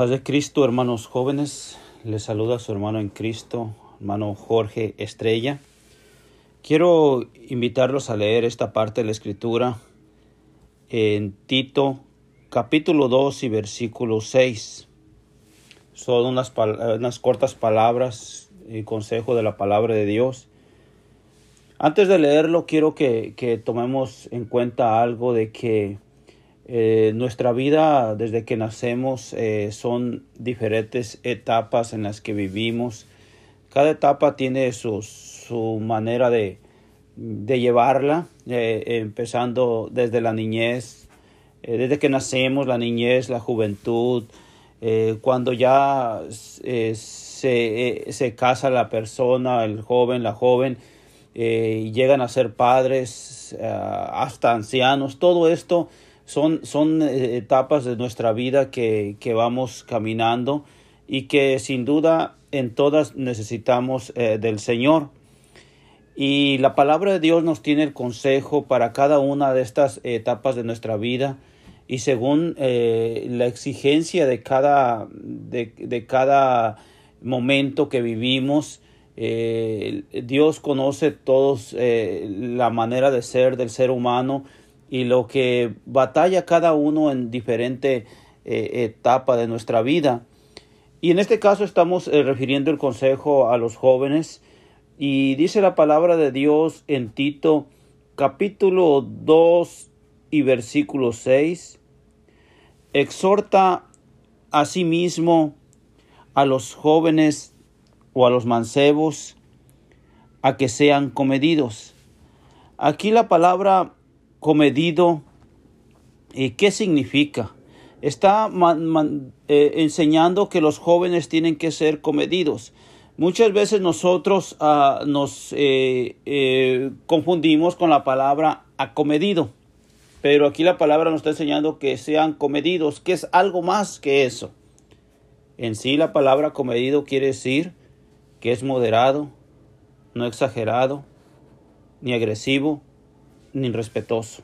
Paz de Cristo, hermanos jóvenes. Les saluda su hermano en Cristo, hermano Jorge Estrella. Quiero invitarlos a leer esta parte de la escritura en Tito capítulo 2 y versículo 6. Son unas, unas cortas palabras y consejo de la palabra de Dios. Antes de leerlo, quiero que, que tomemos en cuenta algo de que eh, nuestra vida desde que nacemos eh, son diferentes etapas en las que vivimos. Cada etapa tiene su, su manera de, de llevarla, eh, empezando desde la niñez, desde que nacemos, la niñez, la juventud, cuando ya se, se, casa la persona, el joven, la joven, llegan a ser padres, hasta ancianos, todo esto son, son eh, etapas de nuestra vida que, que, vamos caminando y que sin duda en todas necesitamos eh, del Señor. Y la palabra de Dios nos tiene el consejo para cada una de estas etapas de nuestra vida y según eh, la exigencia de cada, de, de cada momento que vivimos, Dios conoce todos la manera de ser del ser humano y lo que batalla cada uno en diferente eh, etapa de nuestra vida. Y en este caso estamos eh, refiriendo el consejo a los jóvenes y dice la palabra de Dios en Tito capítulo 2 y versículo 6, exhorta a sí mismo a los jóvenes o a los mancebos a que sean comedidos. Aquí la palabra comedido. ¿Y qué significa? Está eh, enseñando que los jóvenes tienen que ser comedidos. Muchas veces nosotros ah, nos eh, eh, confundimos con la palabra acomedido, pero aquí la palabra nos está enseñando que sean comedidos, que es algo más que eso. En sí la palabra comedido quiere decir que es moderado, no exagerado, ni agresivo, ni respetuoso.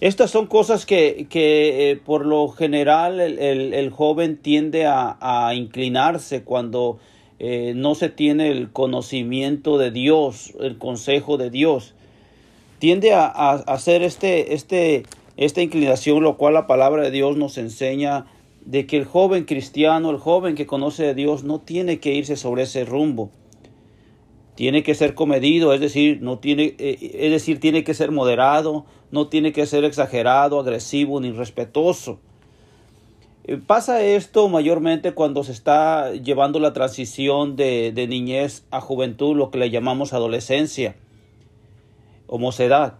Estas son cosas que, que eh, por lo general el, el, joven tiende a, inclinarse cuando eh, no se tiene el conocimiento de Dios, el consejo de Dios. Tiende a, a, hacer este, este, esta inclinación, lo cual la palabra de Dios nos enseña de que el joven cristiano, el joven que conoce a Dios, no tiene que irse sobre ese rumbo tiene que ser comedido, es decir, no tiene, eh, es decir, tiene que ser moderado, no tiene que ser exagerado, agresivo ni respetuoso. Eh, pasa esto mayormente cuando se está llevando la transición de, de, niñez a juventud, lo que le llamamos adolescencia o mocedad.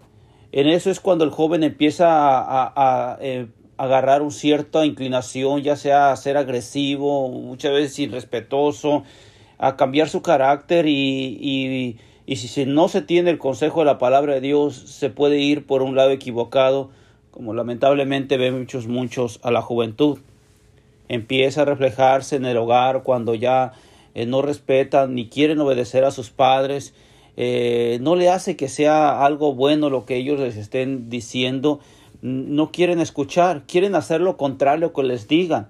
En eso es cuando el joven empieza a, eh, agarrar una cierta inclinación, ya sea a ser agresivo, muchas veces irrespetuoso, a cambiar su carácter y, y, y si no se tiene el consejo de la palabra de Dios, se puede ir por un lado equivocado, como lamentablemente ven muchos, muchos a la juventud. Empieza a reflejarse en el hogar cuando ya eh, no respetan ni quieren obedecer a sus padres, eh, no le hace que sea algo bueno lo que ellos les estén diciendo, no quieren escuchar, quieren hacer lo contrario que les digan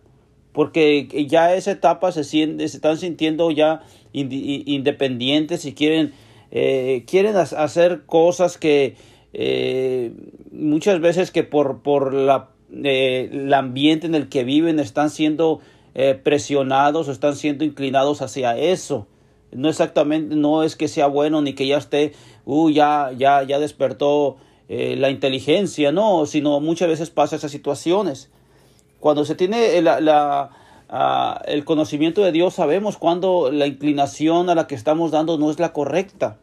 porque ya esa etapa se, siente, se están sintiendo ya independientes y quieren, eh, quieren hacer cosas que eh, muchas veces que por, por la, eh, el ambiente en el que viven están siendo presionados o están siendo inclinados hacia eso. No exactamente, no es que sea bueno ni que ya esté, uh, ya, ya, ya despertó la inteligencia, no, sino muchas veces pasa esas situaciones. Cuando se tiene ah, el conocimiento de Dios, sabemos cuando la inclinación a la que estamos dando no es la correcta.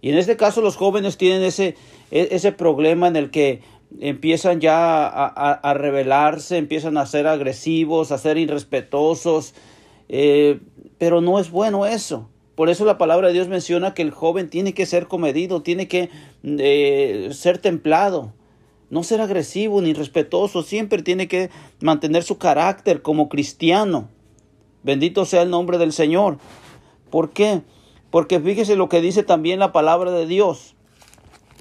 Y en este caso los jóvenes tienen ese, e, ese problema en el que empiezan ya a, a, rebelarse, empiezan a ser agresivos, a ser irrespetuosos, eh, pero no es bueno eso. Por eso la palabra de Dios menciona que el joven tiene que ser comedido, tiene que eh, ser templado no ser agresivo ni respetuoso, siempre tiene que mantener su carácter como cristiano. Bendito sea el nombre del Señor. ¿Por qué? Porque fíjese lo que dice también la palabra de Dios.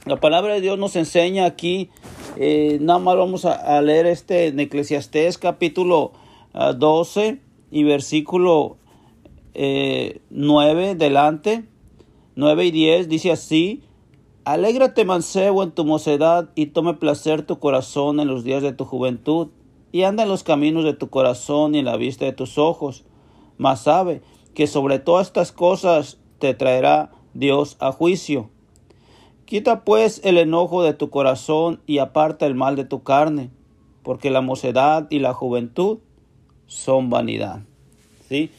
La palabra de Dios nos enseña aquí, eh, nada más vamos a, leer este en Eclesiastés capítulo 12 y versículo 9 eh, delante, 9 y 10, dice así, Alégrate mancebo en tu mocedad y tome placer tu corazón en los días de tu juventud y anda en los caminos de tu corazón y en la vista de tus ojos. Mas sabe que sobre todas estas cosas te traerá Dios a juicio. Quita pues el enojo de tu corazón y aparta el mal de tu carne, porque la mocedad y la juventud son vanidad. ¿Sí?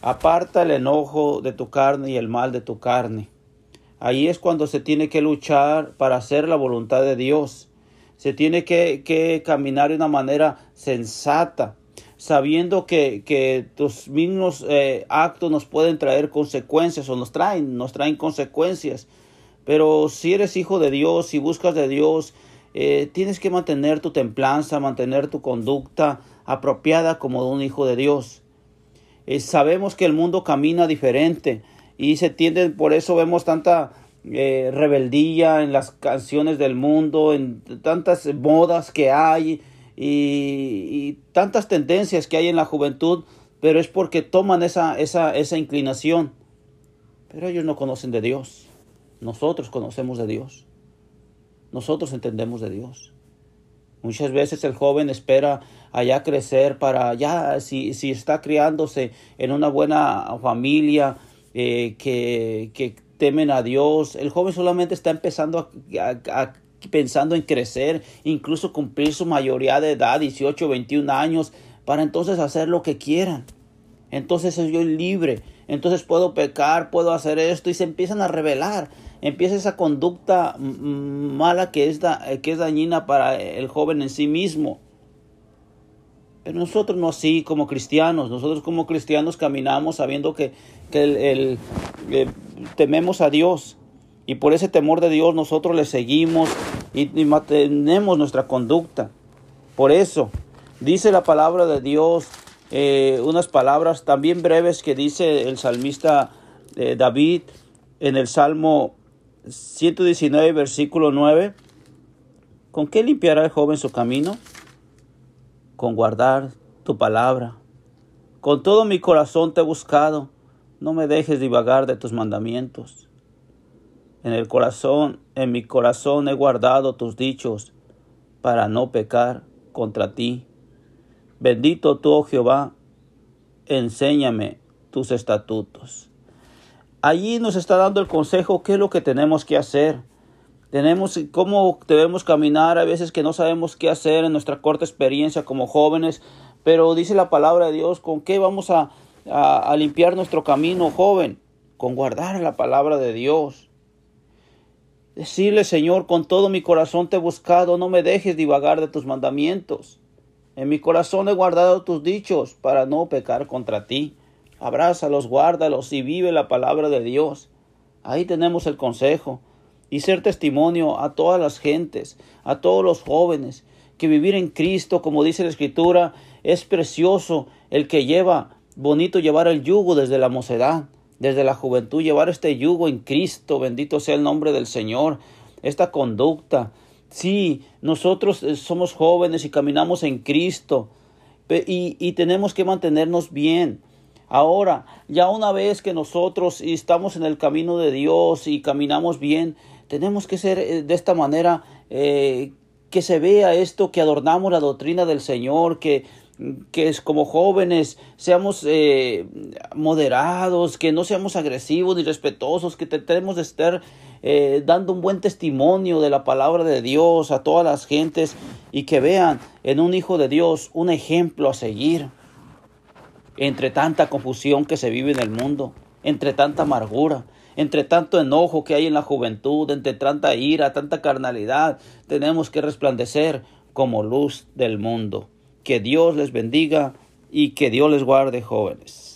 Aparta el enojo de tu carne y el mal de tu carne. Ahí es cuando se tiene que luchar para hacer la voluntad de Dios. Se tiene que, caminar de una manera sensata, sabiendo que, tus mismos eh, actos nos pueden traer consecuencias o nos traen, nos traen consecuencias. Pero si eres hijo de Dios, si buscas de Dios, eh, tienes que mantener tu templanza, mantener tu conducta apropiada como un hijo de Dios. Eh, sabemos que el mundo camina diferente y se tiende, por eso vemos tanta eh, rebeldía en las canciones del mundo, en tantas modas que hay y, tantas tendencias que hay en la juventud, pero es porque toman esa, esa, esa inclinación. Pero ellos no conocen de Dios. Nosotros conocemos de Dios. Nosotros entendemos de Dios. Muchas veces el joven espera allá crecer para ya, si, si está criándose en una buena familia, eh, que, temen a Dios. El joven solamente está empezando a, pensando en crecer, incluso cumplir su mayoría de edad, 18, 21 años, para entonces hacer lo que quieran. Entonces soy yo libre, entonces puedo pecar, puedo hacer esto y se empiezan a revelar. Empieza esa conducta mala que es, que es dañina para el joven en sí mismo. Pero nosotros no así como cristianos, nosotros como cristianos caminamos sabiendo que, el, eh, tememos a Dios y por ese temor de Dios nosotros le seguimos y, mantenemos nuestra conducta. Por eso dice la palabra de Dios eh, unas palabras también breves que dice el salmista eh, David en el Salmo 119, versículo 9. ¿Con qué limpiará el joven su camino? Con guardar tu palabra. Con todo mi corazón te he buscado, no me dejes divagar de tus mandamientos. En el corazón, en mi corazón he guardado tus dichos para no pecar contra ti. Bendito tú, oh Jehová, enséñame tus estatutos. Allí nos está dando el consejo qué es lo que tenemos que hacer tenemos cómo debemos caminar, a veces que no sabemos qué hacer en nuestra corta experiencia como jóvenes, pero dice la palabra de Dios, ¿con qué vamos a, a limpiar nuestro camino, joven? Con guardar la palabra de Dios. Decirle, Señor, con todo mi corazón te he buscado, no me dejes divagar de tus mandamientos. En mi corazón he guardado tus dichos para no pecar contra ti. Abrázalos, guárdalos y vive la palabra de Dios. Ahí tenemos el consejo y ser testimonio a todas las gentes, a todos los jóvenes, que vivir en Cristo, como dice la Escritura, es precioso el que lleva, bonito llevar el yugo desde la mocedad, desde la juventud, llevar este yugo en Cristo, bendito sea el nombre del Señor, esta conducta. Sí, nosotros eh, somos jóvenes y caminamos en Cristo y, y tenemos que mantenernos bien. Ahora, ya una vez que nosotros estamos en el camino de Dios y caminamos bien, tenemos que ser eh, de esta manera eh, que se vea esto, que adornamos la doctrina del Señor, que, que es como jóvenes seamos eh, moderados, que no seamos agresivos ni respetuosos, que tenemos de estar dando un buen testimonio de la palabra de Dios a todas las gentes y que vean en un hijo de Dios un ejemplo a seguir entre tanta confusión que se vive en el mundo, entre tanta amargura, entre tanto enojo que hay en la juventud, entre tanta ira, tanta carnalidad, tenemos que resplandecer como luz del mundo. Que Dios les bendiga y que Dios les guarde jóvenes.